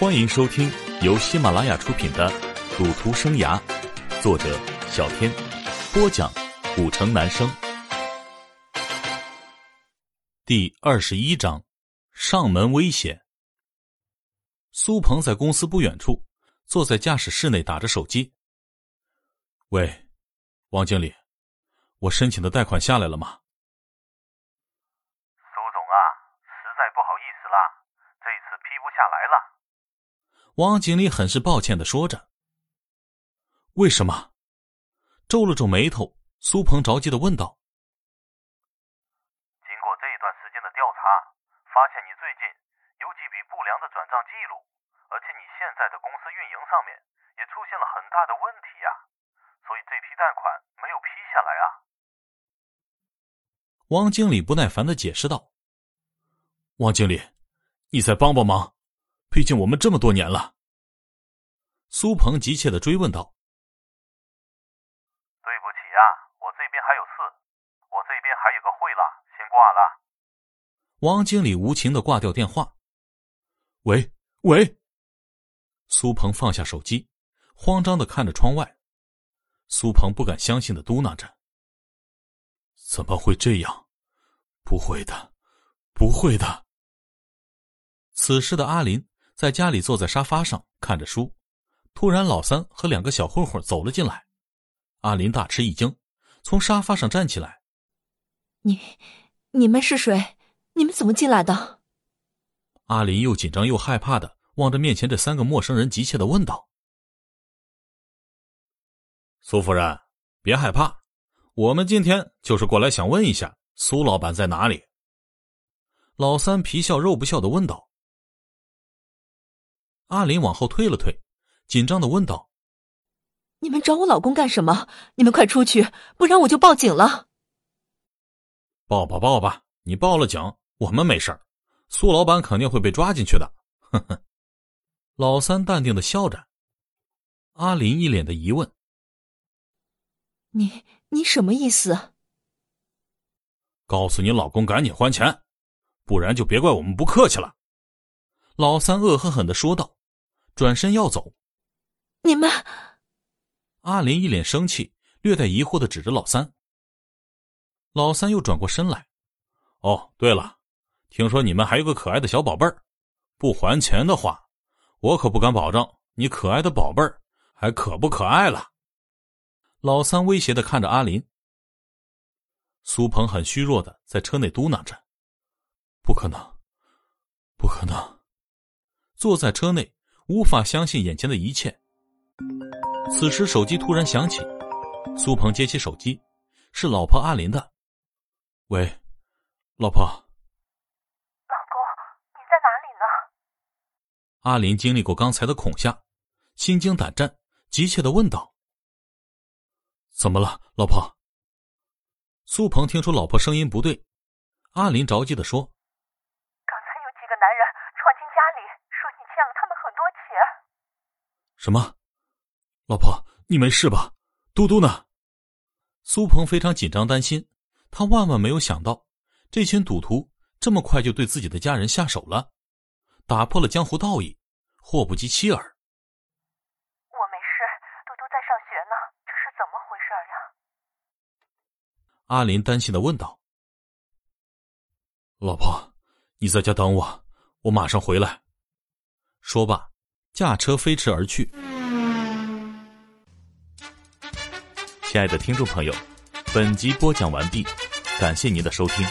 欢迎收听由喜马拉雅出品的《赌徒生涯》，作者小天，播讲古城男生。第二十一章，上门威胁。苏鹏在公司不远处，坐在驾驶室内打着手机。喂，王经理，我申请的贷款下来了吗？苏总啊，实在不好意思啦，这次批不下来了。王经理很是抱歉的说着。为什么？皱了皱眉头，苏鹏着急的问道。经过这一段时间的调查，发现你最近有几笔不良的转账记录，而且你现在的公司运营上面也出现了很大的问题呀，所以这批贷款没有批下来啊。汪经理不耐烦的解释道：“汪经理，你再帮帮忙。”毕竟我们这么多年了，苏鹏急切的追问道：“对不起呀，我这边还有事，我这边还有个会了，先挂了。”王经理无情的挂掉电话。喂喂，苏鹏放下手机，慌张的看着窗外。苏鹏不敢相信的嘟囔着：“怎么会这样？不会的，不会的。”此时的阿林。在家里坐在沙发上看着书，突然老三和两个小混混走了进来，阿林大吃一惊，从沙发上站起来：“你，你们是谁？你们怎么进来的？”阿林又紧张又害怕的望着面前这三个陌生人，急切的问道：“苏夫人，别害怕，我们今天就是过来想问一下苏老板在哪里。”老三皮笑肉不笑的问道。阿林往后退了退，紧张的问道：“你们找我老公干什么？你们快出去，不然我就报警了。”“报吧报吧，你报了警，我们没事苏老板肯定会被抓进去的。”呵呵，老三淡定的笑着。阿林一脸的疑问：“你你什么意思？”“告诉你老公赶紧还钱，不然就别怪我们不客气了。”老三恶狠狠的说道。转身要走，你们。阿林一脸生气，略带疑惑的指着老三。老三又转过身来，哦，对了，听说你们还有个可爱的小宝贝儿，不还钱的话，我可不敢保证你可爱的宝贝儿还可不可爱了。老三威胁的看着阿林。苏鹏很虚弱的在车内嘟囔着：“不可能，不可能。”坐在车内。无法相信眼前的一切。此时手机突然响起，苏鹏接起手机，是老婆阿林的。喂，老婆。老公，你在哪里呢？阿林经历过刚才的恐吓，心惊胆战，急切的问道：“怎么了，老婆？”苏鹏听出老婆声音不对，阿林着急的说。什么？老婆，你没事吧？嘟嘟呢？苏鹏非常紧张担心，他万万没有想到，这群赌徒这么快就对自己的家人下手了，打破了江湖道义，祸不及妻儿。我没事，嘟嘟在上学呢，这是怎么回事呀？阿林担心的问道：“老婆，你在家等我，我马上回来。”说罢。驾车飞驰而去。亲爱的听众朋友，本集播讲完毕，感谢您的收听。